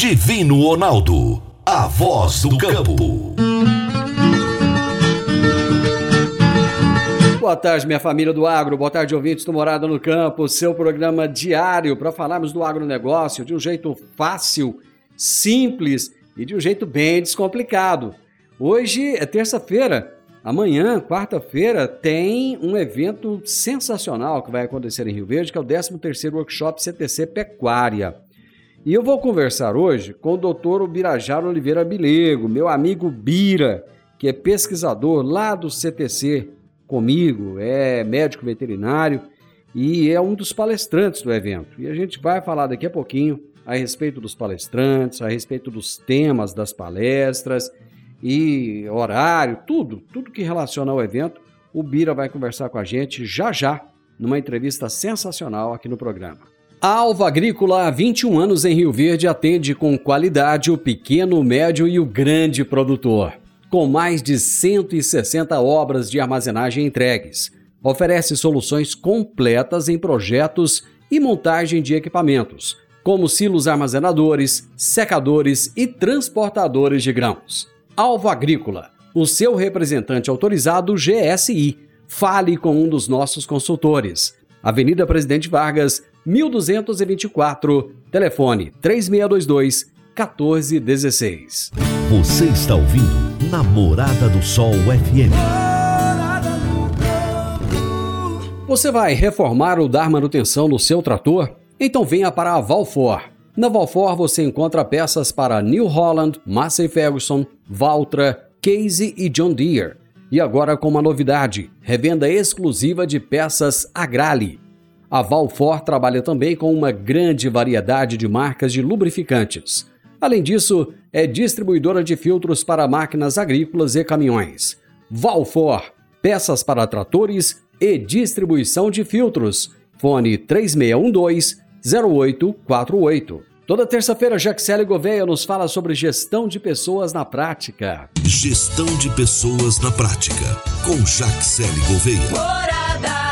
Divino Ronaldo, a voz do campo. Boa tarde, minha família do agro. Boa tarde, ouvintes do Morada no Campo. Seu programa diário para falarmos do agronegócio de um jeito fácil, simples e de um jeito bem descomplicado. Hoje é terça-feira. Amanhã, quarta-feira, tem um evento sensacional que vai acontecer em Rio Verde, que é o 13º Workshop CTC Pecuária. E eu vou conversar hoje com o Dr. Ubirajara Oliveira Bilego, meu amigo Bira, que é pesquisador lá do CTC comigo, é médico veterinário e é um dos palestrantes do evento. E a gente vai falar daqui a pouquinho a respeito dos palestrantes, a respeito dos temas das palestras e horário, tudo, tudo que relaciona ao evento. O Bira vai conversar com a gente já já, numa entrevista sensacional aqui no programa. A Alva Agrícola, há 21 anos em Rio Verde, atende com qualidade o pequeno, médio e o grande produtor com mais de 160 obras de armazenagem entregues. Oferece soluções completas em projetos e montagem de equipamentos, como silos armazenadores, secadores e transportadores de grãos. Alvo Agrícola, o seu representante autorizado GSI. Fale com um dos nossos consultores. Avenida Presidente Vargas, 1224, telefone 3622 1416. Você está ouvindo Namorada do Sol FM. Você vai reformar ou dar manutenção no seu trator? Então venha para a Valfor. Na Valfor você encontra peças para New Holland, Massey Ferguson, Valtra, Casey e John Deere. E agora com uma novidade: revenda exclusiva de peças Agrale. A Valfor trabalha também com uma grande variedade de marcas de lubrificantes Além disso, é distribuidora de filtros para máquinas agrícolas e caminhões. Valfor, peças para tratores e distribuição de filtros. Fone 3612-0848. Toda terça-feira, Jaxele Gouveia nos fala sobre gestão de pessoas na prática. Gestão de pessoas na prática, com Jaxele Gouveia. Oi,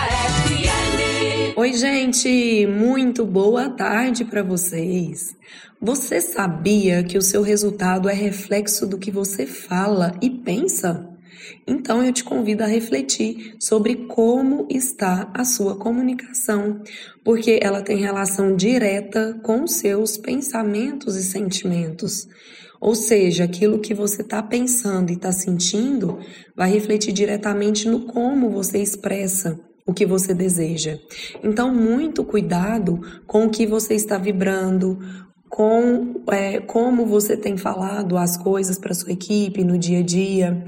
gente, muito boa tarde para vocês. Você sabia que o seu resultado é reflexo do que você fala e pensa? Então eu te convido a refletir sobre como está a sua comunicação, porque ela tem relação direta com os seus pensamentos e sentimentos. Ou seja, aquilo que você está pensando e está sentindo vai refletir diretamente no como você expressa o que você deseja. Então, muito cuidado com o que você está vibrando, com é, como você tem falado as coisas para sua equipe no dia a dia.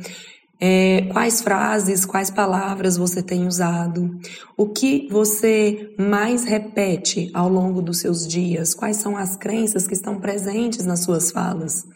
É, quais frases, quais palavras você tem usado, o que você mais repete ao longo dos seus dias, quais são as crenças que estão presentes nas suas falas.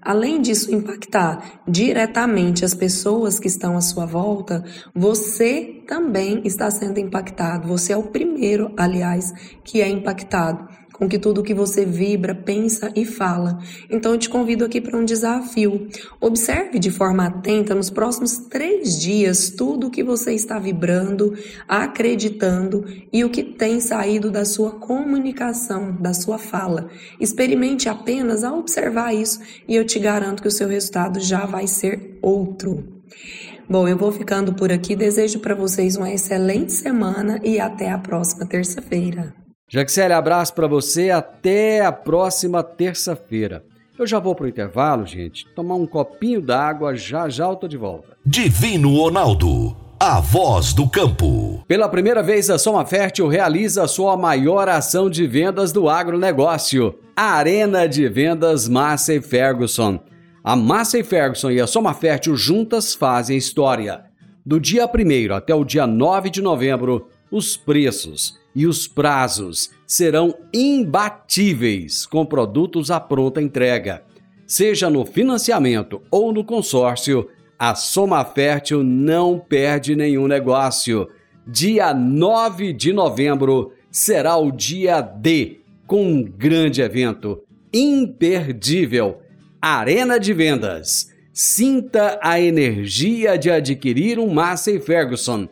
Além disso impactar diretamente as pessoas que estão à sua volta, você também está sendo impactado. Você é o primeiro, aliás, que é impactado com que tudo que você vibra, pensa e fala. Então eu te convido aqui para um desafio. Observe de forma atenta nos próximos três dias tudo o que você está vibrando, acreditando e o que tem saído da sua comunicação, da sua fala. Experimente apenas a observar isso e eu te garanto que o seu resultado já vai ser outro. Bom, eu vou ficando por aqui. Desejo para vocês uma excelente semana e até a próxima terça-feira. Jaxele, abraço para você. Até a próxima terça-feira. Eu já vou pro intervalo, gente. Tomar um copinho d'água, já já eu tô de volta. Divino Ronaldo, a voz do campo. Pela primeira vez, a Soma Fértil realiza a sua maior ação de vendas do agronegócio, a Arena de Vendas Massey Ferguson. A Massey Ferguson e a Soma Fértil juntas fazem história. Do dia 1 até o dia 9 de novembro, os preços e os prazos serão imbatíveis com produtos à pronta entrega. Seja no financiamento ou no consórcio, a Soma Fértil não perde nenhum negócio. Dia 9 de novembro será o dia D, com um grande evento imperdível Arena de Vendas. Sinta a energia de adquirir um Massey Ferguson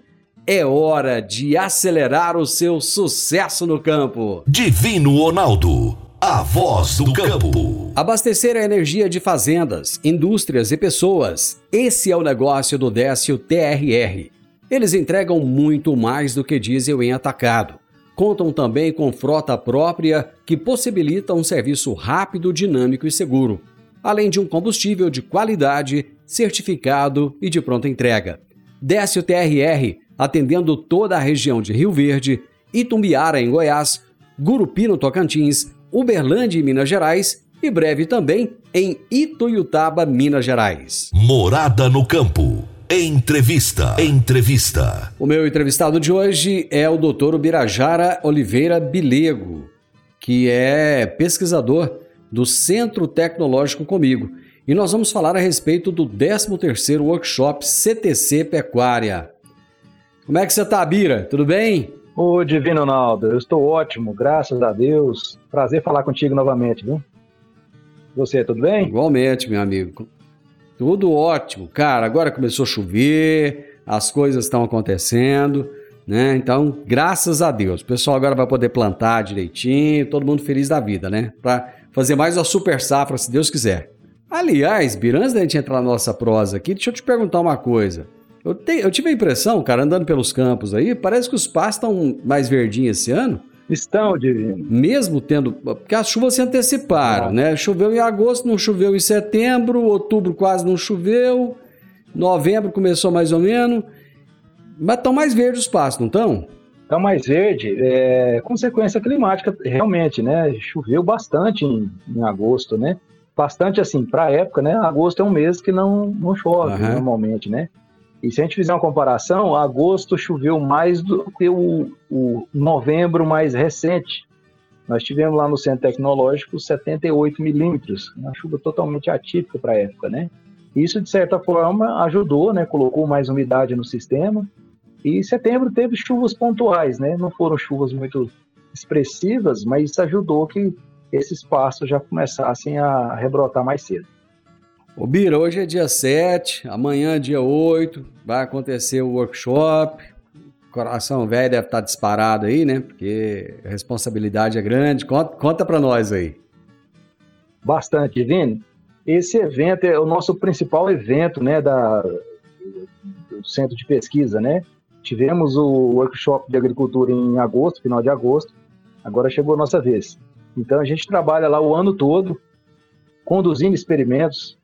é hora de acelerar o seu sucesso no campo. Divino Ronaldo, a voz do campo. Abastecer a energia de fazendas, indústrias e pessoas. Esse é o negócio do Décio TRR. Eles entregam muito mais do que diesel em atacado. Contam também com frota própria que possibilita um serviço rápido, dinâmico e seguro, além de um combustível de qualidade, certificado e de pronta entrega. Décio TRR, atendendo toda a região de Rio Verde, Itumbiara, em Goiás, Gurupi, no Tocantins, Uberlândia, em Minas Gerais e breve também em Ituiutaba, Minas Gerais. Morada no campo. Entrevista. Entrevista. O meu entrevistado de hoje é o Dr. Ubirajara Oliveira Bilego, que é pesquisador do Centro Tecnológico Comigo. E nós vamos falar a respeito do 13º Workshop CTC Pecuária. Como é que você está, Bira? Tudo bem? Ô, Divino Ronaldo, eu estou ótimo, graças a Deus. Prazer falar contigo novamente, viu? Você, tudo bem? Igualmente, meu amigo. Tudo ótimo. Cara, agora começou a chover, as coisas estão acontecendo, né? Então, graças a Deus. O pessoal agora vai poder plantar direitinho, todo mundo feliz da vida, né? Para fazer mais uma super safra, se Deus quiser. Aliás, Bira, antes da gente entrar na nossa prosa aqui, deixa eu te perguntar uma coisa. Eu, te, eu tive a impressão, cara, andando pelos campos aí, parece que os pastos estão mais verdinhos esse ano. Estão, Divino. Mesmo tendo. Porque as chuvas se anteciparam, ah. né? Choveu em agosto, não choveu em setembro, outubro quase não choveu, novembro começou mais ou menos. Mas estão mais verdes os pastos, não estão? Estão mais verde, é consequência climática, realmente, né? Choveu bastante em, em agosto, né? Bastante assim, para a época, né? Agosto é um mês que não, não chove uhum. normalmente, né? E se a gente fizer uma comparação, agosto choveu mais do que o, o novembro mais recente. Nós tivemos lá no Centro Tecnológico 78 milímetros, uma chuva totalmente atípica para a época, né? Isso, de certa forma, ajudou, né? Colocou mais umidade no sistema. E setembro teve chuvas pontuais, né? Não foram chuvas muito expressivas, mas isso ajudou que esses pastos já começassem a rebrotar mais cedo. Ô Bira, hoje é dia 7, amanhã é dia 8, vai acontecer o workshop. Coração velho deve estar disparado aí, né? Porque a responsabilidade é grande. Conta, conta para nós aí. Bastante, Vini. Esse evento é o nosso principal evento, né, da, do centro de pesquisa, né? Tivemos o workshop de agricultura em agosto, final de agosto. Agora chegou a nossa vez. Então a gente trabalha lá o ano todo, conduzindo experimentos,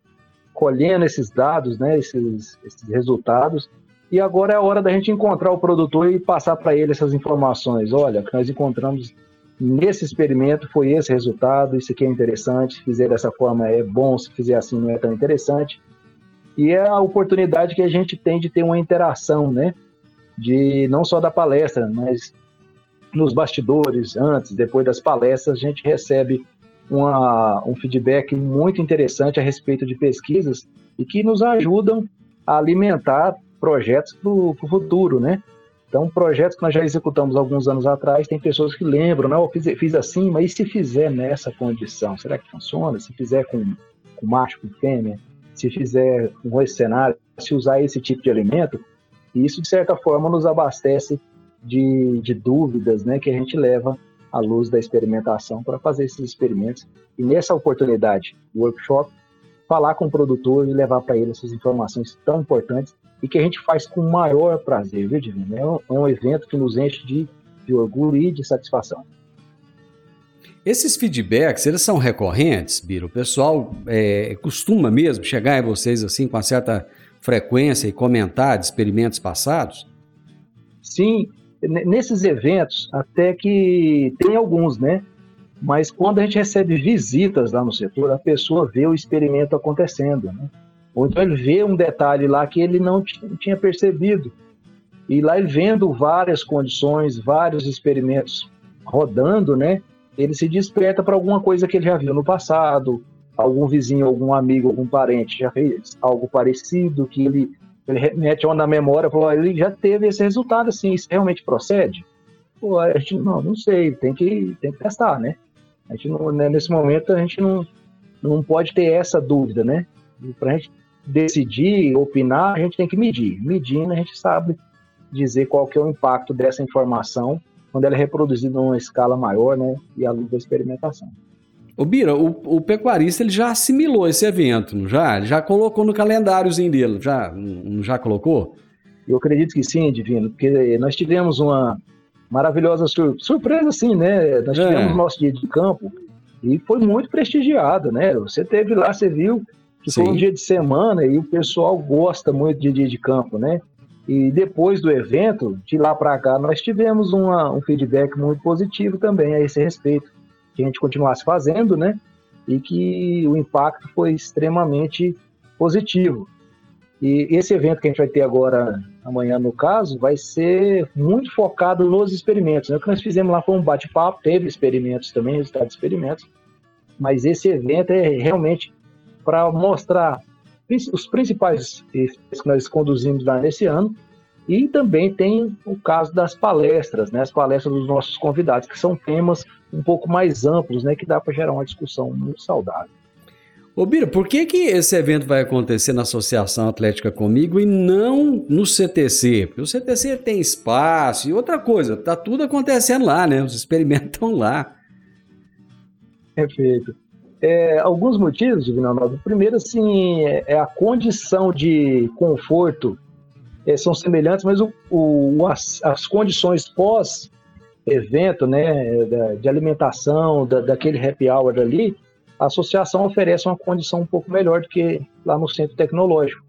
colhendo esses dados, né, esses, esses resultados, e agora é a hora da gente encontrar o produtor e passar para ele essas informações. Olha, o que nós encontramos nesse experimento foi esse resultado, isso aqui é interessante, se fizer dessa forma é bom, se fizer assim não é tão interessante. E é a oportunidade que a gente tem de ter uma interação, né? De não só da palestra, mas nos bastidores, antes, depois das palestras, a gente recebe uma, um feedback muito interessante a respeito de pesquisas e que nos ajudam a alimentar projetos para o futuro, né? Então, projetos que nós já executamos alguns anos atrás, tem pessoas que lembram, não, eu fiz, fiz assim, mas e se fizer nessa condição? Será que funciona? Se fizer com, com macho, com fêmea? Se fizer com esse cenário? Se usar esse tipo de alimento? Isso, de certa forma, nos abastece de, de dúvidas né, que a gente leva à luz da experimentação para fazer esses experimentos. E nessa oportunidade, workshop, falar com o produtor e levar para ele essas informações tão importantes e que a gente faz com o maior prazer, viu, Divino? É um, é um evento que nos enche de, de orgulho e de satisfação. Esses feedbacks, eles são recorrentes, Biro? O pessoal é, costuma mesmo chegar em vocês assim com uma certa frequência e comentar de experimentos passados? Sim, nesses eventos, até que tem alguns, né? Mas quando a gente recebe visitas lá no setor, a pessoa vê o experimento acontecendo, né? Ou então ele vê um detalhe lá que ele não tinha percebido. E lá ele vendo várias condições, vários experimentos rodando, né? Ele se desperta para alguma coisa que ele já viu no passado, algum vizinho, algum amigo, algum parente já fez algo parecido, que ele ele remete na memória, falou, ele já teve esse resultado, assim, isso realmente procede? Pô, a gente, não, não sei, tem que, tem que testar, né? A gente não, né, nesse momento a gente não, não pode ter essa dúvida, né? Para a gente decidir, opinar, a gente tem que medir. Medindo, a gente sabe dizer qual que é o impacto dessa informação quando ela é reproduzida numa escala maior, né? E à luz da experimentação. Ô Bira, o, o, pecuarista ele já assimilou esse evento, não já? Ele já colocou no calendáriozinho dele, já, não já colocou? Eu acredito que sim, Divino, porque nós tivemos uma maravilhosa sur surpresa, sim, né? Nós é. tivemos nosso dia de campo e foi muito prestigiado, né? Você teve lá, você viu que sim. foi um dia de semana e o pessoal gosta muito de dia de campo, né? E depois do evento, de lá para cá, nós tivemos uma, um feedback muito positivo também a esse respeito que a gente continuasse fazendo, né? E que o impacto foi extremamente positivo. E esse evento que a gente vai ter agora, amanhã no caso, vai ser muito focado nos experimentos. Né? O que nós fizemos lá foi um bate-papo, teve experimentos também, resultados de experimentos, mas esse evento é realmente para mostrar os principais que nós conduzimos lá nesse ano e também tem o caso das palestras, né? As palestras dos nossos convidados, que são temas um pouco mais amplos, né? Que dá para gerar uma discussão muito saudável. Ô Bira, por que, que esse evento vai acontecer na Associação Atlética Comigo e não no CTC? Porque o CTC tem espaço e outra coisa, tá tudo acontecendo lá, né? Os experimentos estão lá. Perfeito. É, alguns motivos, Divino Nova. Primeiro, assim, é, é a condição de conforto é, são semelhantes, mas o, o as, as, condições pós-evento, né, de alimentação, da, daquele happy hour ali, a associação oferece uma condição um pouco melhor do que lá no centro tecnológico.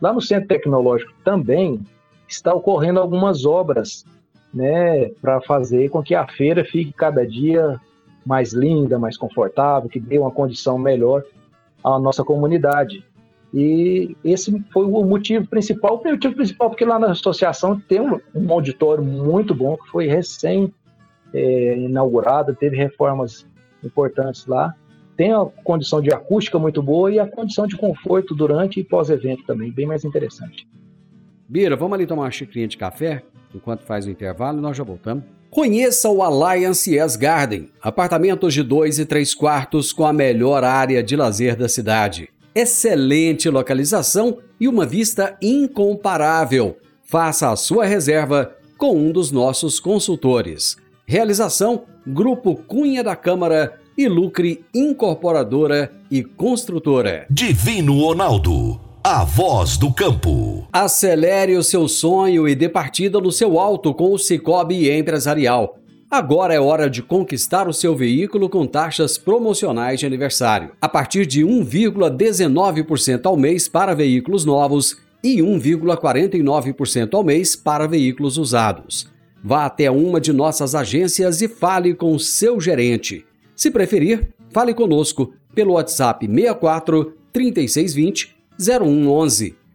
Lá no centro tecnológico também está ocorrendo algumas obras, né, para fazer com que a feira fique cada dia mais linda, mais confortável, que dê uma condição melhor à nossa comunidade. E esse foi o motivo principal. O motivo principal porque lá na associação tem um, um auditório muito bom, que foi recém é, inaugurado, teve reformas importantes lá. Tem a condição de acústica muito boa e a condição de conforto durante e pós-evento também, bem mais interessante. Bira, vamos ali tomar uma xicrinha de café? Enquanto faz o intervalo, nós já voltamos. Conheça o Alliance Yes Garden, apartamentos de dois e três quartos com a melhor área de lazer da cidade excelente localização e uma vista incomparável. Faça a sua reserva com um dos nossos consultores. Realização: Grupo Cunha da Câmara e Lucre Incorporadora e Construtora. Divino Ronaldo, a voz do campo. Acelere o seu sonho e dê partida no seu alto com o Cicobi Empresarial. Agora é hora de conquistar o seu veículo com taxas promocionais de aniversário, a partir de 1,19% ao mês para veículos novos e 1,49% ao mês para veículos usados. Vá até uma de nossas agências e fale com seu gerente. Se preferir, fale conosco pelo WhatsApp 64 3620 0111.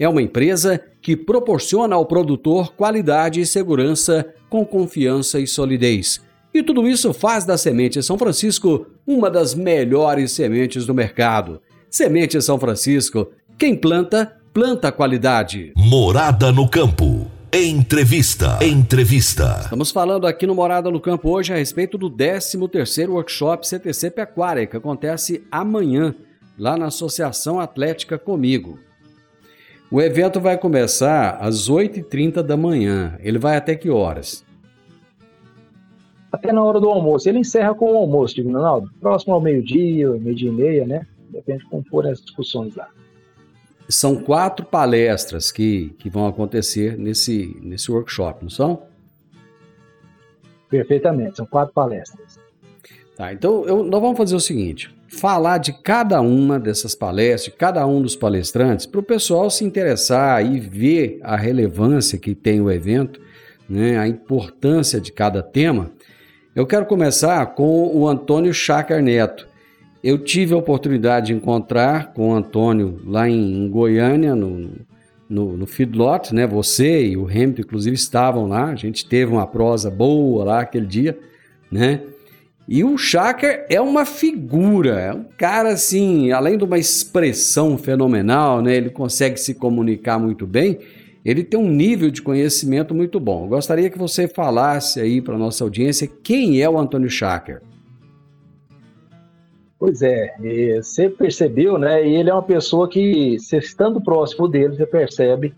É uma empresa que proporciona ao produtor qualidade e segurança com confiança e solidez. E tudo isso faz da Semente São Francisco uma das melhores sementes do mercado. Semente São Francisco, quem planta, planta qualidade. Morada no campo. Entrevista. Entrevista. Estamos falando aqui no Morada no Campo hoje a respeito do 13º Workshop CTC Pecuária, que acontece amanhã, lá na Associação Atlética Comigo. O evento vai começar às 8h30 da manhã. Ele vai até que horas? Até na hora do almoço. Ele encerra com o almoço, Divino Ronaldo. Próximo ao meio-dia, meio-dia e meia, né? Depende de como forem as discussões lá. São quatro palestras que, que vão acontecer nesse, nesse workshop, não são? Perfeitamente, são quatro palestras. Tá, então eu, nós vamos fazer o seguinte: falar de cada uma dessas palestras, de cada um dos palestrantes, para o pessoal se interessar e ver a relevância que tem o evento, né, a importância de cada tema. Eu quero começar com o Antônio Chácar Neto. Eu tive a oportunidade de encontrar com o Antônio lá em Goiânia, no, no, no feedlot, né? Você e o Hamilton, inclusive, estavam lá. A gente teve uma prosa boa lá aquele dia, né? E o Shaker é uma figura, é um cara assim, além de uma expressão fenomenal, né? Ele consegue se comunicar muito bem. Ele tem um nível de conhecimento muito bom. Eu gostaria que você falasse aí para nossa audiência quem é o Antônio Shaker. Pois é, você percebeu, né? Ele é uma pessoa que, você estando próximo dele, você percebe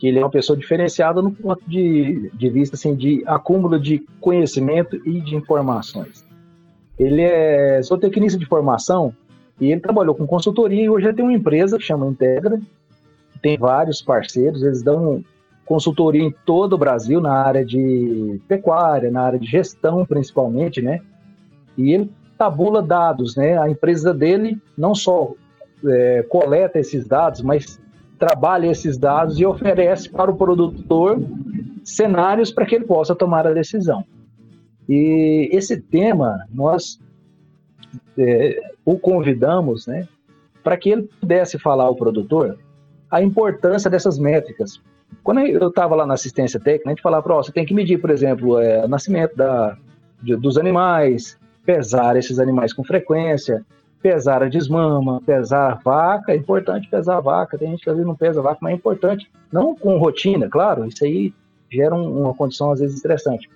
que ele é uma pessoa diferenciada no ponto de, de vista assim, de acúmulo de conhecimento e de informações. Ele é zootecnista de formação e ele trabalhou com consultoria e hoje ele tem uma empresa que chama Integra, que tem vários parceiros, eles dão consultoria em todo o Brasil na área de pecuária, na área de gestão principalmente, né? E ele tabula dados, né? A empresa dele não só é, coleta esses dados, mas trabalha esses dados e oferece para o produtor cenários para que ele possa tomar a decisão. E esse tema, nós é, o convidamos né, para que ele pudesse falar ao produtor a importância dessas métricas. Quando eu estava lá na assistência técnica, a gente falava, oh, você tem que medir, por exemplo, é, o nascimento da, de, dos animais, pesar esses animais com frequência, pesar a desmama, pesar a vaca, é importante pesar a vaca, tem gente que às vezes não pesa a vaca, mas é importante, não com rotina, claro, isso aí gera um, uma condição às vezes estressante,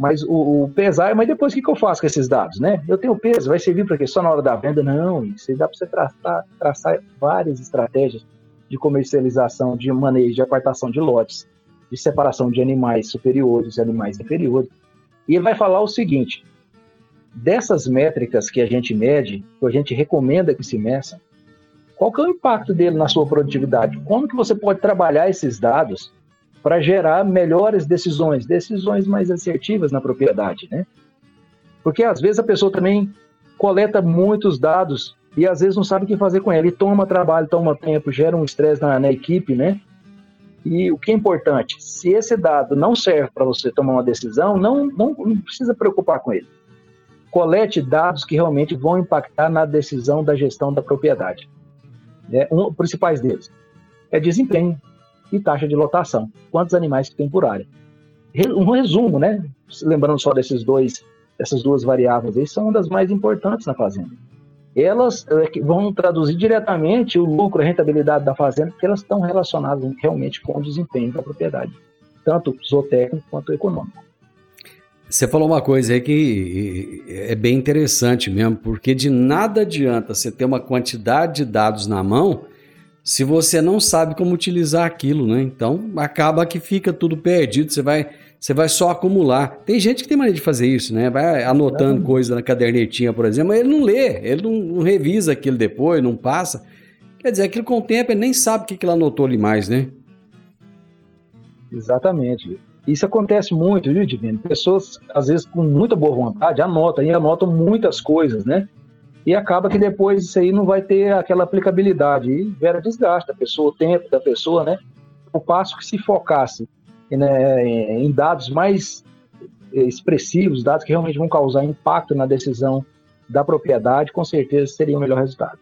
mas o, o pesar, mas depois o que, que, eu faço com esses dados, né? Eu tenho peso, vai servir para quê? Só na hora da venda? Não, isso dá para você traçar, traçar várias estratégias de comercialização, de manejo, de apartação de lotes, de separação de animais superiores e animais inferiores. E ele vai falar o seguinte: dessas métricas que a gente mede, que a gente recomenda que se meça, qual que é o impacto dele na sua produtividade? Como que você pode trabalhar esses dados para gerar melhores decisões, decisões mais assertivas na propriedade, né? Porque às vezes a pessoa também coleta muitos dados e às vezes não sabe o que fazer com ele, e toma trabalho, toma tempo, gera um estresse na, na equipe, né? E o que é importante, se esse dado não serve para você tomar uma decisão, não, não, não precisa preocupar com ele. Colete dados que realmente vão impactar na decisão da gestão da propriedade. É, um, principais deles é desempenho, e taxa de lotação, quantos animais que tem por área. Um resumo, né? Lembrando só desses dois, dessas duas variáveis aí, são uma das mais importantes na fazenda. Elas é, vão traduzir diretamente o lucro, a rentabilidade da fazenda, porque elas estão relacionadas realmente com o desempenho da propriedade, tanto zootécnico quanto econômico. Você falou uma coisa aí que é bem interessante mesmo, porque de nada adianta você ter uma quantidade de dados na mão se você não sabe como utilizar aquilo, né? Então acaba que fica tudo perdido, você vai, você vai só acumular. Tem gente que tem maneira de fazer isso, né? Vai anotando coisa na cadernetinha, por exemplo, mas ele não lê, ele não, não, revisa aquilo depois, não passa. Quer dizer, aquilo com o tempo ele nem sabe o que, que ele anotou ali mais, né? Exatamente. Isso acontece muito, viu, Divino? Pessoas, às vezes, com muita boa vontade, anotam e anotam muitas coisas, né? E acaba que depois isso aí não vai ter aquela aplicabilidade e gera desgaste da pessoa, o tempo da pessoa, né? O passo que se focasse né, em dados mais expressivos, dados que realmente vão causar impacto na decisão da propriedade, com certeza seria o melhor resultado.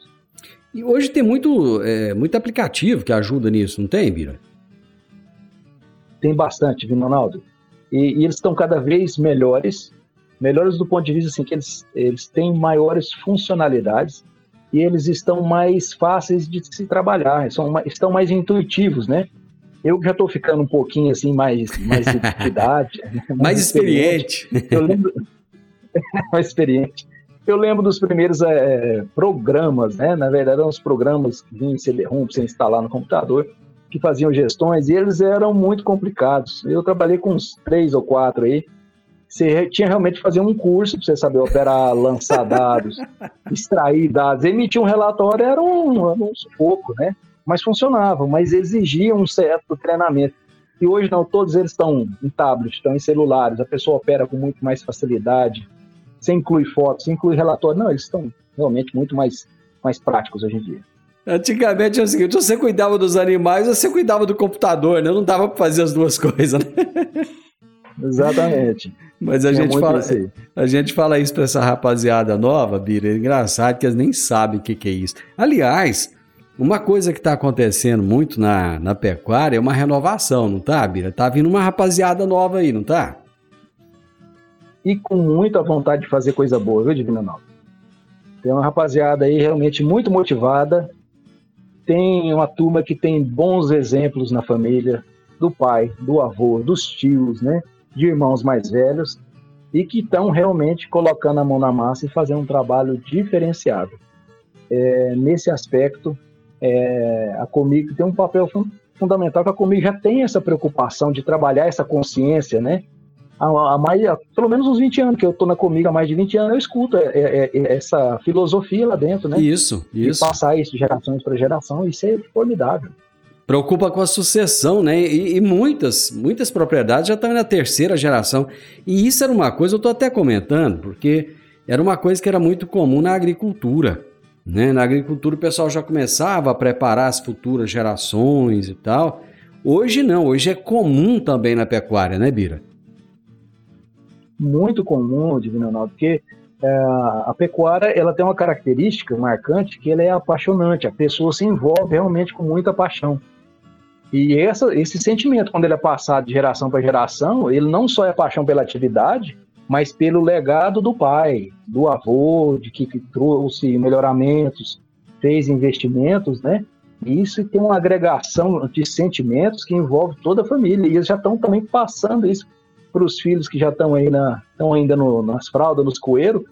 E hoje tem muito, é, muito aplicativo que ajuda nisso, não tem, Bira? Tem bastante, viu, Ronaldo? E, e eles estão cada vez melhores melhores do ponto de vista assim que eles, eles têm maiores funcionalidades e eles estão mais fáceis de se trabalhar, são, estão mais intuitivos, né? Eu já estou ficando um pouquinho assim mais mais de idade, mais, mais experiente. experiente. Eu lembro mais experiente. Eu lembro dos primeiros é, programas, né? Na verdade, eram os programas que vinham em CD-ROM para você instalar no computador, que faziam gestões e eles eram muito complicados. Eu trabalhei com uns três ou quatro aí você tinha realmente que fazer um curso para você saber operar, lançar dados, extrair dados. Emitir um relatório era um, era um sufoco, né? Mas funcionava, mas exigia um certo treinamento. E hoje não, todos eles estão em tablets, estão em celulares, a pessoa opera com muito mais facilidade. Você inclui fotos, você inclui relatório. Não, eles estão realmente muito mais, mais práticos hoje em dia. Antigamente é o seguinte: você cuidava dos animais, você cuidava do computador, né? Não dava para fazer as duas coisas, né? Exatamente. Mas a, é gente fala, a gente fala isso para essa rapaziada nova, Bira. É engraçado que eles nem sabem o que, que é isso. Aliás, uma coisa que está acontecendo muito na, na pecuária é uma renovação, não tá, Bira? Tá vindo uma rapaziada nova aí, não tá? e com muita vontade de fazer coisa boa, viu, Divina Nova? Tem uma rapaziada aí realmente muito motivada. Tem uma turma que tem bons exemplos na família, do pai, do avô, dos tios, né? De irmãos mais velhos e que estão realmente colocando a mão na massa e fazendo um trabalho diferenciado. É, nesse aspecto, é, a Comigo tem um papel fundamental, que a Comigo já tem essa preocupação de trabalhar essa consciência, né? Há, mais, há pelo menos uns 20 anos que eu estou na Comigo, há mais de 20 anos, eu escuto é, é, é, essa filosofia lá dentro, né? Isso, isso. E passar isso de gerações para geração, isso é formidável. Preocupa com a sucessão, né? E, e, muitas, muitas propriedades já estão na terceira geração. E isso era uma coisa, eu estou até comentando, porque era uma coisa que era muito comum na agricultura. Né? Na agricultura o pessoal já começava a preparar as futuras gerações e tal. Hoje não, hoje é comum também na pecuária, né, Bira? Muito comum, Divino Ronaldo, porque é, a pecuária ela tem uma característica marcante que ela é apaixonante, a pessoa se envolve realmente com muita paixão. E essa, esse sentimento, quando ele é passado de geração para geração, ele não só é paixão pela atividade, mas pelo legado do pai, do avô, de que, que trouxe melhoramentos, fez investimentos, né? E isso tem uma agregação de sentimentos que envolve toda a família. E eles já estão também passando isso para os filhos que já estão aí na, estão ainda no, nas fraldas, nos coeiros,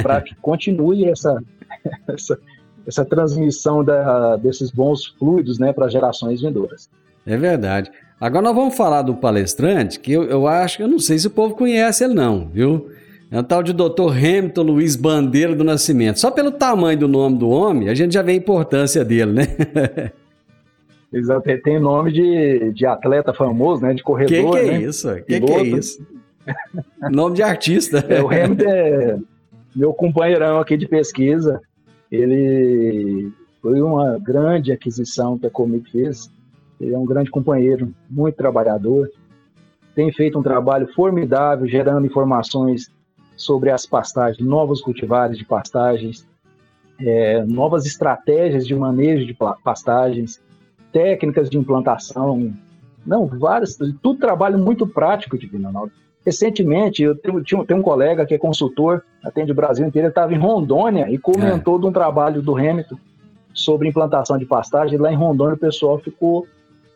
para que continue essa, essa, essa transmissão da, desses bons fluidos né, para gerações vindouras. É verdade. Agora nós vamos falar do palestrante, que eu, eu acho que eu não sei se o povo conhece ele não, viu? É o tal de Dr. Hamilton Luiz Bandeira do Nascimento. Só pelo tamanho do nome do homem, a gente já vê a importância dele, né? Exato, tem nome de, de atleta famoso, né? De corredor. Que que é né? isso? Que que é isso? nome de artista. É, o Hamilton é meu companheirão aqui de pesquisa. Ele foi uma grande aquisição que a Comic fez. Ele é um grande companheiro, muito trabalhador. Tem feito um trabalho formidável, gerando informações sobre as pastagens, novos cultivares de pastagens, é, novas estratégias de manejo de pastagens, técnicas de implantação, não, várias, tudo trabalho muito prático, Divino Ronaldo. Recentemente, eu tenho, tinha, tenho um colega que é consultor, atende o Brasil inteiro, ele estava em Rondônia e comentou é. de um trabalho do Hamilton sobre implantação de pastagem. Lá em Rondônia, o pessoal ficou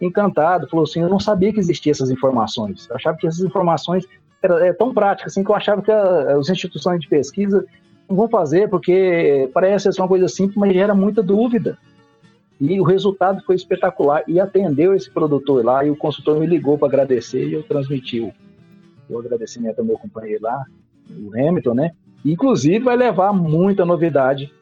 encantado, falou assim: Eu não sabia que existiam essas informações. Eu achava que essas informações eram é, tão práticas assim, que eu achava que a, as instituições de pesquisa não vão fazer, porque parece ser uma coisa simples, mas gera muita dúvida. E o resultado foi espetacular. E atendeu esse produtor lá, e o consultor me ligou para agradecer e eu transmiti o o agradecimento ao meu companheiro lá, o Hamilton, né? Inclusive vai levar muita novidade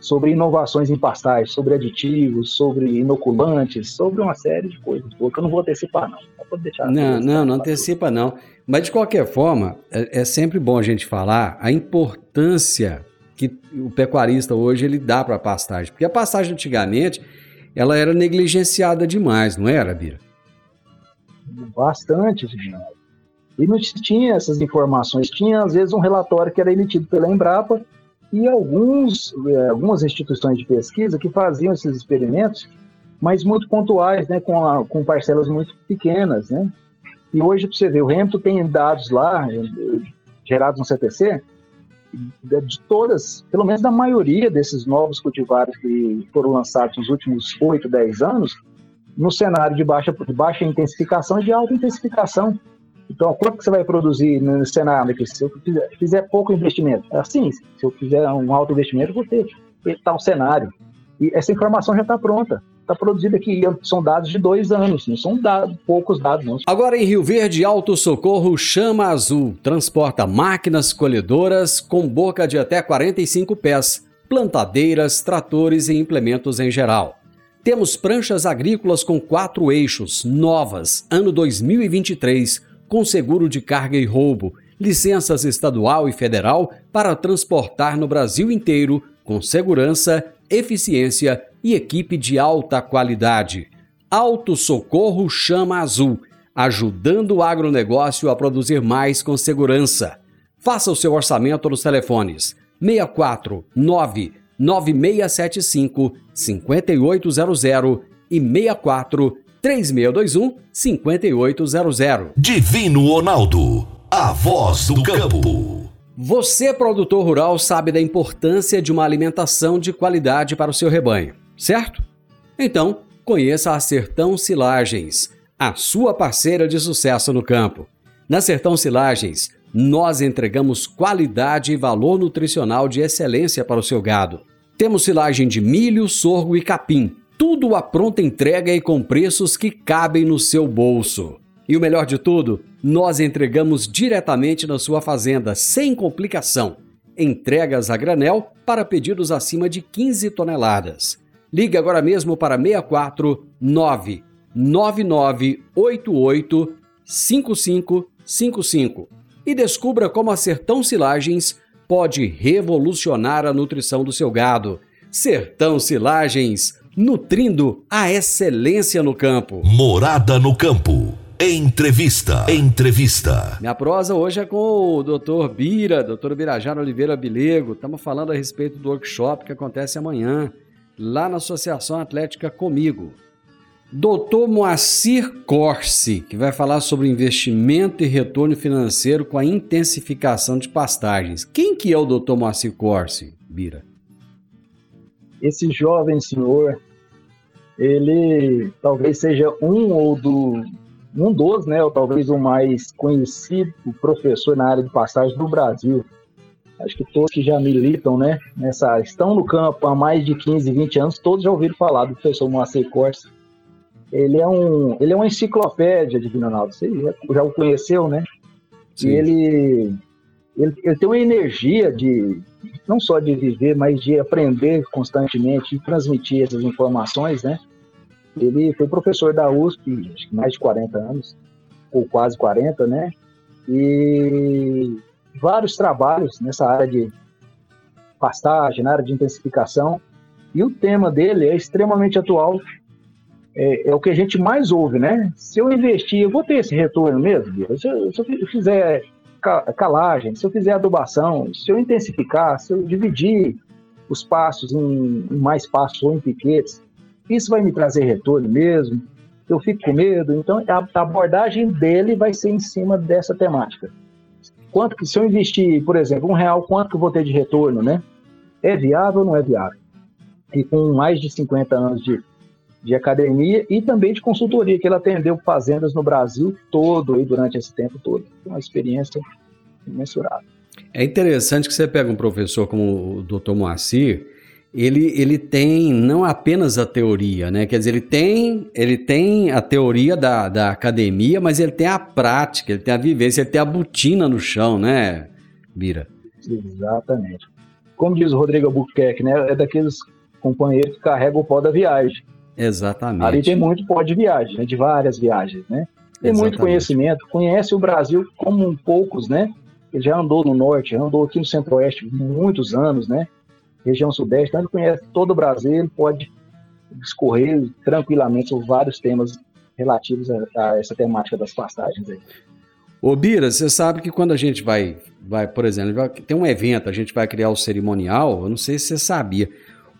sobre inovações em pastagens, sobre aditivos, sobre inoculantes, sobre uma série de coisas. Porque eu não vou antecipar, não. Não, deixar não, não, não antecipa, não. Mas de qualquer forma, é, é sempre bom a gente falar a importância que o pecuarista hoje ele dá para a pastagem. Porque a pastagem antigamente ela era negligenciada demais, não era, Bira? Bastante, Reginaldo. E não tinha essas informações. Tinha, às vezes, um relatório que era emitido pela Embrapa e alguns, é, algumas instituições de pesquisa que faziam esses experimentos, mas muito pontuais, né, com, a, com parcelas muito pequenas. Né? E hoje, para você ver, o Hamilton tem dados lá, gerados no CTC, de todas, pelo menos da maioria desses novos cultivares que foram lançados nos últimos 8, 10 anos, no cenário de baixa, de baixa intensificação e de alta intensificação. Então, quanto que você vai produzir no cenário? Se eu fizer, fizer pouco investimento, é assim, se eu fizer um alto investimento, eu vou ter tal cenário. E essa informação já está pronta. Está produzida aqui. São dados de dois anos, não são dados, poucos dados, não. Agora em Rio Verde, Alto Socorro Chama Azul transporta máquinas colhedoras com boca de até 45 pés, plantadeiras, tratores e implementos em geral. Temos pranchas agrícolas com quatro eixos, novas, ano 2023 com seguro de carga e roubo, licenças estadual e federal para transportar no Brasil inteiro com segurança, eficiência e equipe de alta qualidade. Auto Socorro Chama Azul, ajudando o agronegócio a produzir mais com segurança. Faça o seu orçamento nos telefones 64 9 9675 5800 e 64 3621 5800. Divino Ronaldo a voz do campo. Você, produtor rural, sabe da importância de uma alimentação de qualidade para o seu rebanho, certo? Então, conheça a Sertão Silagens, a sua parceira de sucesso no campo. Na Sertão Silagens, nós entregamos qualidade e valor nutricional de excelência para o seu gado. Temos silagem de milho, sorgo e capim, tudo à pronta entrega e com preços que cabem no seu bolso. E o melhor de tudo, nós entregamos diretamente na sua fazenda, sem complicação. Entregas a granel para pedidos acima de 15 toneladas. Ligue agora mesmo para 64 99988 5555 e descubra como a Sertão Silagens pode revolucionar a nutrição do seu gado. Sertão Silagens, nutrindo a excelência no campo. Morada no campo. Entrevista. Entrevista. Minha prosa hoje é com o Dr. Bira, Dr. Birajara Oliveira Bilego. Estamos falando a respeito do workshop que acontece amanhã, lá na Associação Atlética Comigo. Dr. Moacir Corsi, que vai falar sobre investimento e retorno financeiro com a intensificação de pastagens. Quem que é o Dr. Moacir Corsi, Bira? Esse jovem senhor, ele talvez seja um ou do um dos, né, ou talvez o mais conhecido professor na área de pastagem do Brasil. Acho que todos que já militam, né, nessa estão no campo há mais de 15, 20 anos, todos já ouviram falar do professor Moacir Corsi ele é um ele é uma enciclopédia de Ronaldo. Você já, já, o conheceu, né? Sim. E ele, ele, ele tem uma energia de não só de viver, mas de aprender constantemente e transmitir essas informações, né? Ele foi professor da USP, mais de 40 anos, ou quase 40, né? E vários trabalhos nessa área de pastagem, na área de intensificação. E o tema dele é extremamente atual é, é, o que a gente mais ouve, né? Se eu investir, eu vou ter esse retorno mesmo. Se eu, se eu fizer calagem, se eu fizer adubação, se eu intensificar, se eu dividir os passos em, mais passos ou em piquetes, isso vai me trazer retorno mesmo? Eu fico com medo? Então, a, a abordagem dele vai ser em cima dessa temática. Quanto que, se eu investir, por exemplo, um real, quanto que eu vou ter de retorno, né? É viável ou não é viável? E com mais de 50 anos de de academia e também de consultoria, que ele atendeu fazendas no Brasil todo aí durante esse tempo todo. Uma experiência imensurável. É interessante que você pega um professor como o Dr. Moacir, ele, ele tem não apenas a teoria, né? Quer dizer, ele tem, ele tem a teoria da, da academia, mas ele tem a prática, ele tem a vivência, ele tem a botina no chão, né, Bira? Exatamente. Como diz o Rodrigo Albuquerque, né? É daqueles companheiros que carregam o pó da viagem. Exatamente. Ali tem muito pó de viagem, né? de várias viagens, né? Tem Exatamente. muito conhecimento, conhece o Brasil como poucos, né? Ele já andou no norte, andou aqui no centro-oeste muitos anos, né? Região sudeste, então ele conhece todo o Brasil, ele pode discorrer tranquilamente sobre vários temas relativos a, a essa temática das pastagens aí. Ô Bira, você sabe que quando a gente vai, vai, por exemplo, vai, tem um evento, a gente vai criar o cerimonial, eu não sei se você sabia,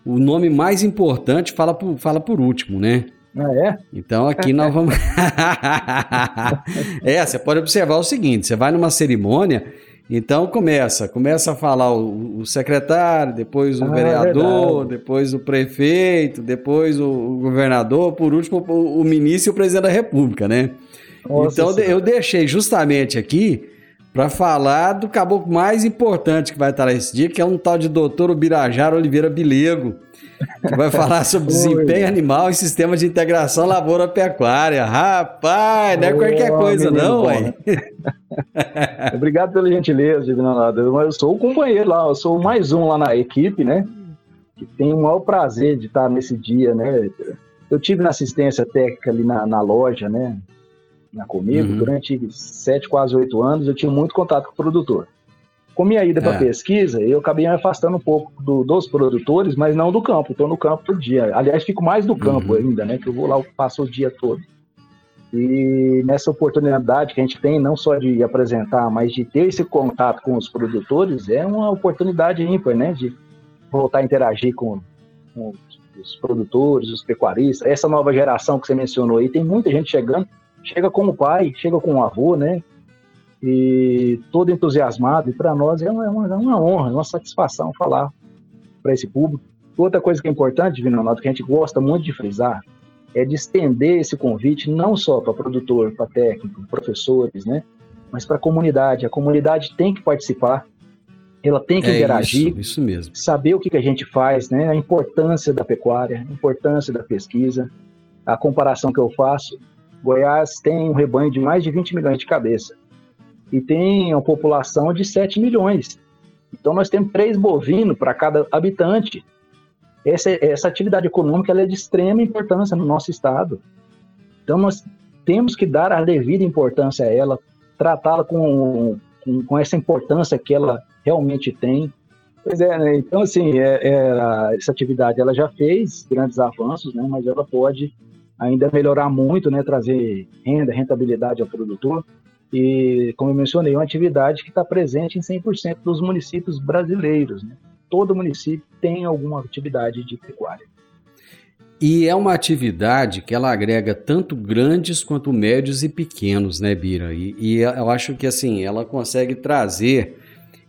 o nome mais importante fala por, fala por último, né? Ah, é? Então aqui nós vamos. é, você pode observar o seguinte: você vai numa cerimônia, então começa, começa a falar o, o secretário, depois o ah, vereador, depois o prefeito, depois o, o, governador, por último o, o ministro e o presidente da república, né? Nossa então senhora. eu deixei justamente aqui para falar do caboclo mais importante que vai estar nesse dia, que é um tal de doutor Ubirajara Oliveira Bilego, que vai falar sobre desempenho animal e sistema de integração lavoura-pecuária. Rapaz, não é qualquer coisa não, ué. Obrigado pela gentileza, Divino Eu sou o companheiro lá, eu sou mais um lá na equipe, né? Que tem o maior prazer de estar nesse dia, né? Eu tive na assistência técnica ali na, na loja, né? Né, comigo, uhum. durante sete, quase oito anos, eu tinha muito contato com o produtor. Com minha ida é. para pesquisa, eu acabei me afastando um pouco do, dos produtores, mas não do campo. Estou no campo todo dia. Aliás, fico mais do campo uhum. ainda, né? Que eu vou lá, eu passo o dia todo. E nessa oportunidade que a gente tem, não só de apresentar, mas de ter esse contato com os produtores, é uma oportunidade ímpar, né? De voltar a interagir com, com os produtores, os pecuaristas, essa nova geração que você mencionou aí, tem muita gente chegando chega com o pai, chega com o avô, né? e todo entusiasmado, e para nós é uma, é uma, é uma honra, é uma satisfação falar para esse público. Outra coisa que é importante, Vinonato, que a gente gosta muito de frisar, é de estender esse convite não só para produtor, para técnico, professores, né? Mas para a comunidade. A comunidade tem que participar, ela tem que é interagir, isso, isso, mesmo. saber o que, que a gente faz, né? A importância da pecuária, a importância da pesquisa. A comparação que eu faço, Goiás tem um rebanho de mais de 20 milhões de cabeça e tem uma população de 7 milhões. Então nós temos três bovinos para cada habitante essa, essa atividade econômica é de extrema importância no nosso estado. Então, nós temos que dar a devida importância a ela, tratá-la com, com, com, essa importância que ela realmente tem. Pois é, né? então, assim, é, é, essa atividade ela já fez grandes avanços, né? mas ela pode ainda melhorar muito, né? trazer renda, rentabilidade ao produtor. E, como eu mencionei, é uma atividade que está presente em 100% dos municípios brasileiros. Né? todo município tem alguma atividade de pecuária. E é uma atividade que ela agrega tanto grandes quanto médios e pequenos, né, Bira? E, e eu acho que assim ela consegue trazer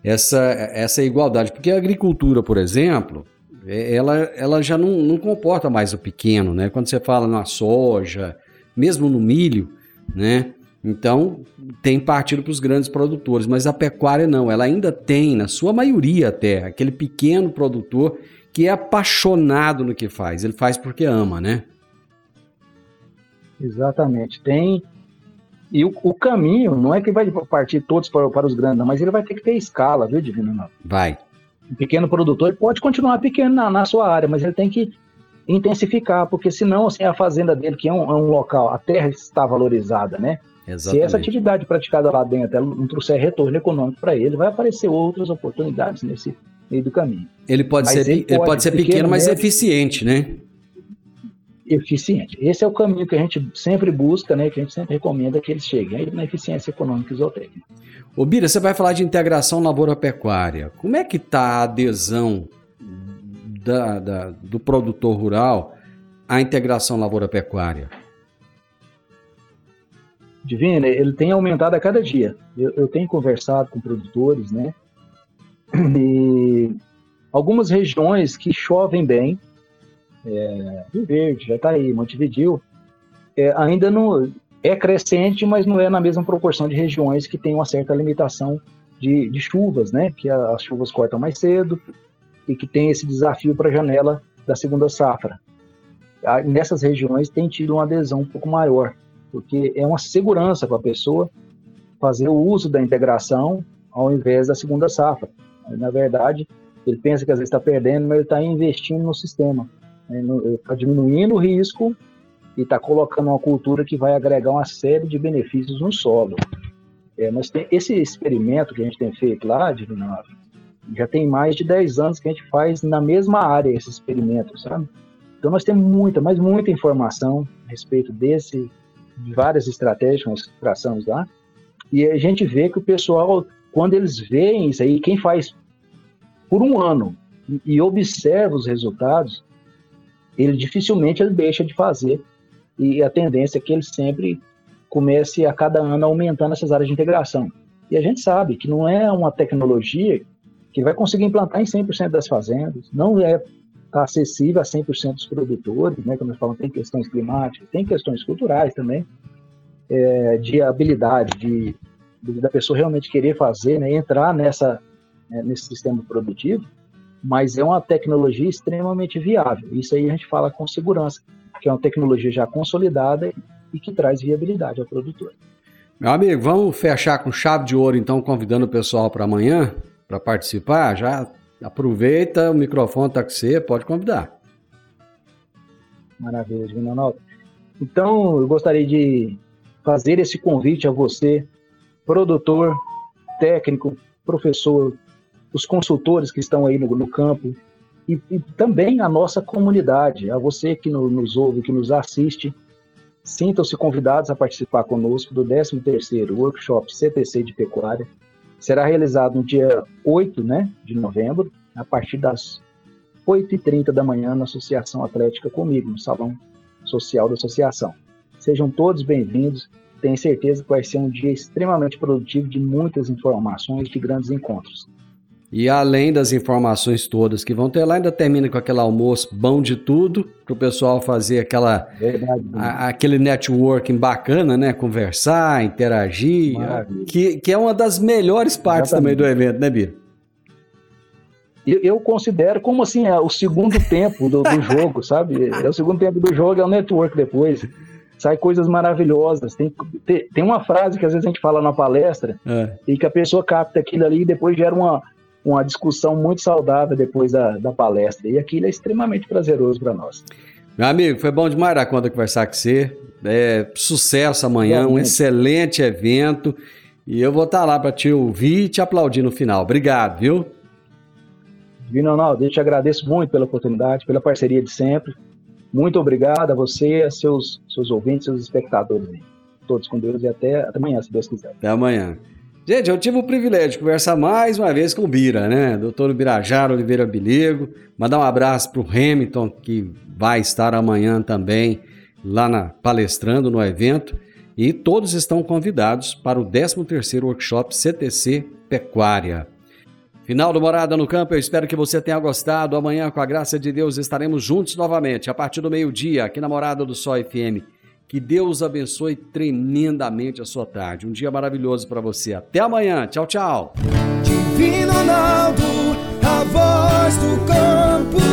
essa, essa igualdade, porque a agricultura, por exemplo, ela, ela já não, não comporta mais o pequeno, né? Quando você fala na soja, mesmo no milho, né? Então, tem partido para os grandes produtores, mas a pecuária não, ela ainda tem, na sua maioria até, aquele pequeno produtor que é apaixonado no que faz, ele faz porque ama, né? Exatamente, tem. E o, o caminho não é que vai partir todos para, para os grandes, mas ele vai ter que ter escala, viu, Divino? Vai. O pequeno produtor pode continuar pequeno na, na sua área, mas ele tem que intensificar, porque senão assim, a fazenda dele, que é um, é um local, a terra está valorizada, né? Exatamente. Se essa atividade praticada lá dentro não trouxer retorno econômico para ele, vai aparecer outras oportunidades nesse meio do caminho. Ele pode ser, ele pode, ele pode ser pequeno, pequeno, mas médio, eficiente, né? Eficiente. Esse é o caminho que a gente sempre busca, né? Que a gente sempre recomenda que eles cheguem na eficiência econômica e zootécnica. Ô Bira, você vai falar de integração lavoura-pecuária. Como é que está a adesão da, da, do produtor rural à integração lavoura-pecuária? Divina, ele tem aumentado a cada dia. Eu, eu tenho conversado com produtores, né? E algumas regiões que chovem bem, é, Rio Verde, já está aí, Montevideo, é, ainda não é crescente, mas não é na mesma proporção de regiões que tem uma certa limitação de, de chuvas, né? Que as chuvas cortam mais cedo e que tem esse desafio para a janela da segunda safra. Ah, nessas regiões tem tido uma adesão um pouco maior porque é uma segurança para a pessoa fazer o uso da integração ao invés da segunda safra. Na verdade, ele pensa que às vezes está perdendo, mas ele está investindo no sistema, está diminuindo o risco e está colocando uma cultura que vai agregar uma série de benefícios no solo. É, nós tem, esse experimento que a gente tem feito lá, de já tem mais de 10 anos que a gente faz na mesma área esse experimento, sabe? Então nós temos muita, mas muita informação a respeito desse várias estratégias que nós traçamos lá, e a gente vê que o pessoal, quando eles veem isso aí, quem faz por um ano e observa os resultados, ele dificilmente ele deixa de fazer, e a tendência é que ele sempre comece a cada ano aumentando essas áreas de integração. E a gente sabe que não é uma tecnologia que vai conseguir implantar em 100% das fazendas, não é acessível a 100% dos produtores, né? Como nós falamos, tem questões climáticas, tem questões culturais também, é, de habilidade, de, de, da pessoa realmente querer fazer, né? Entrar nessa, né, nesse sistema produtivo, mas é uma tecnologia extremamente viável. Isso aí a gente fala com segurança, que é uma tecnologia já consolidada e que traz viabilidade ao produtor. Meu amigo, vamos fechar com chave de ouro, então, convidando o pessoal para amanhã para participar. Já Aproveita, o microfone está com você, pode convidar. Maravilha, Ronaldo. Então, eu gostaria de fazer esse convite a você, produtor, técnico, professor, os consultores que estão aí no, no campo e, e, também a nossa comunidade, a você que no, nos ouve, que nos assiste. Sintam-se convidados a participar conosco do 13º Workshop CTC de Pecuária, será realizado no dia 8 né, de novembro, a partir das 8h30 da manhã, na Associação Atlética comigo, no Salão Social da Associação. Sejam todos bem-vindos tenho certeza que vai ser um dia extremamente produtivo de muitas informações, de grandes encontros. E além das informações todas que vão ter lá, ainda termina com aquele almoço bom de tudo, para o pessoal fazer aquela, a, aquele networking bacana, né? Conversar, interagir, que, que é uma das melhores partes Exatamente. também do evento, né, Bia? Eu, eu considero como assim, é o segundo tempo do, do jogo, sabe? É o segundo tempo do jogo, é o network depois sai coisas maravilhosas. Tem, tem, tem, uma frase que às vezes a gente fala na palestra é. e que a pessoa capta aquilo ali e depois gera uma, uma discussão muito saudável depois da, da palestra. E aquilo é extremamente prazeroso para nós. Meu amigo, foi bom demais dar conta conversar com você. É, sucesso amanhã, um excelente evento. E eu vou estar lá para te ouvir e te aplaudir no final. Obrigado, viu? Divino Ronaldo, eu te agradeço muito pela oportunidade, pela parceria de sempre. Muito obrigado a você, a seus, seus ouvintes, seus espectadores. Todos com Deus e até, até amanhã, se Deus quiser. Até amanhã. Gente, eu tive o privilégio de conversar mais uma vez com o Bira, né? Doutor Birajara Oliveira Biligo. Mandar um abraço para o Hamilton, que vai estar amanhã também lá na palestrando no evento. E todos estão convidados para o 13º Workshop CTC Pecuária. Final do Morada no Campo, eu espero que você tenha gostado. Amanhã, com a graça de Deus, estaremos juntos novamente, a partir do meio-dia, aqui na Morada do Sol FM. Que Deus abençoe tremendamente a sua tarde. Um dia maravilhoso para você. Até amanhã. Tchau, tchau. Divino Ronaldo, a voz do campo.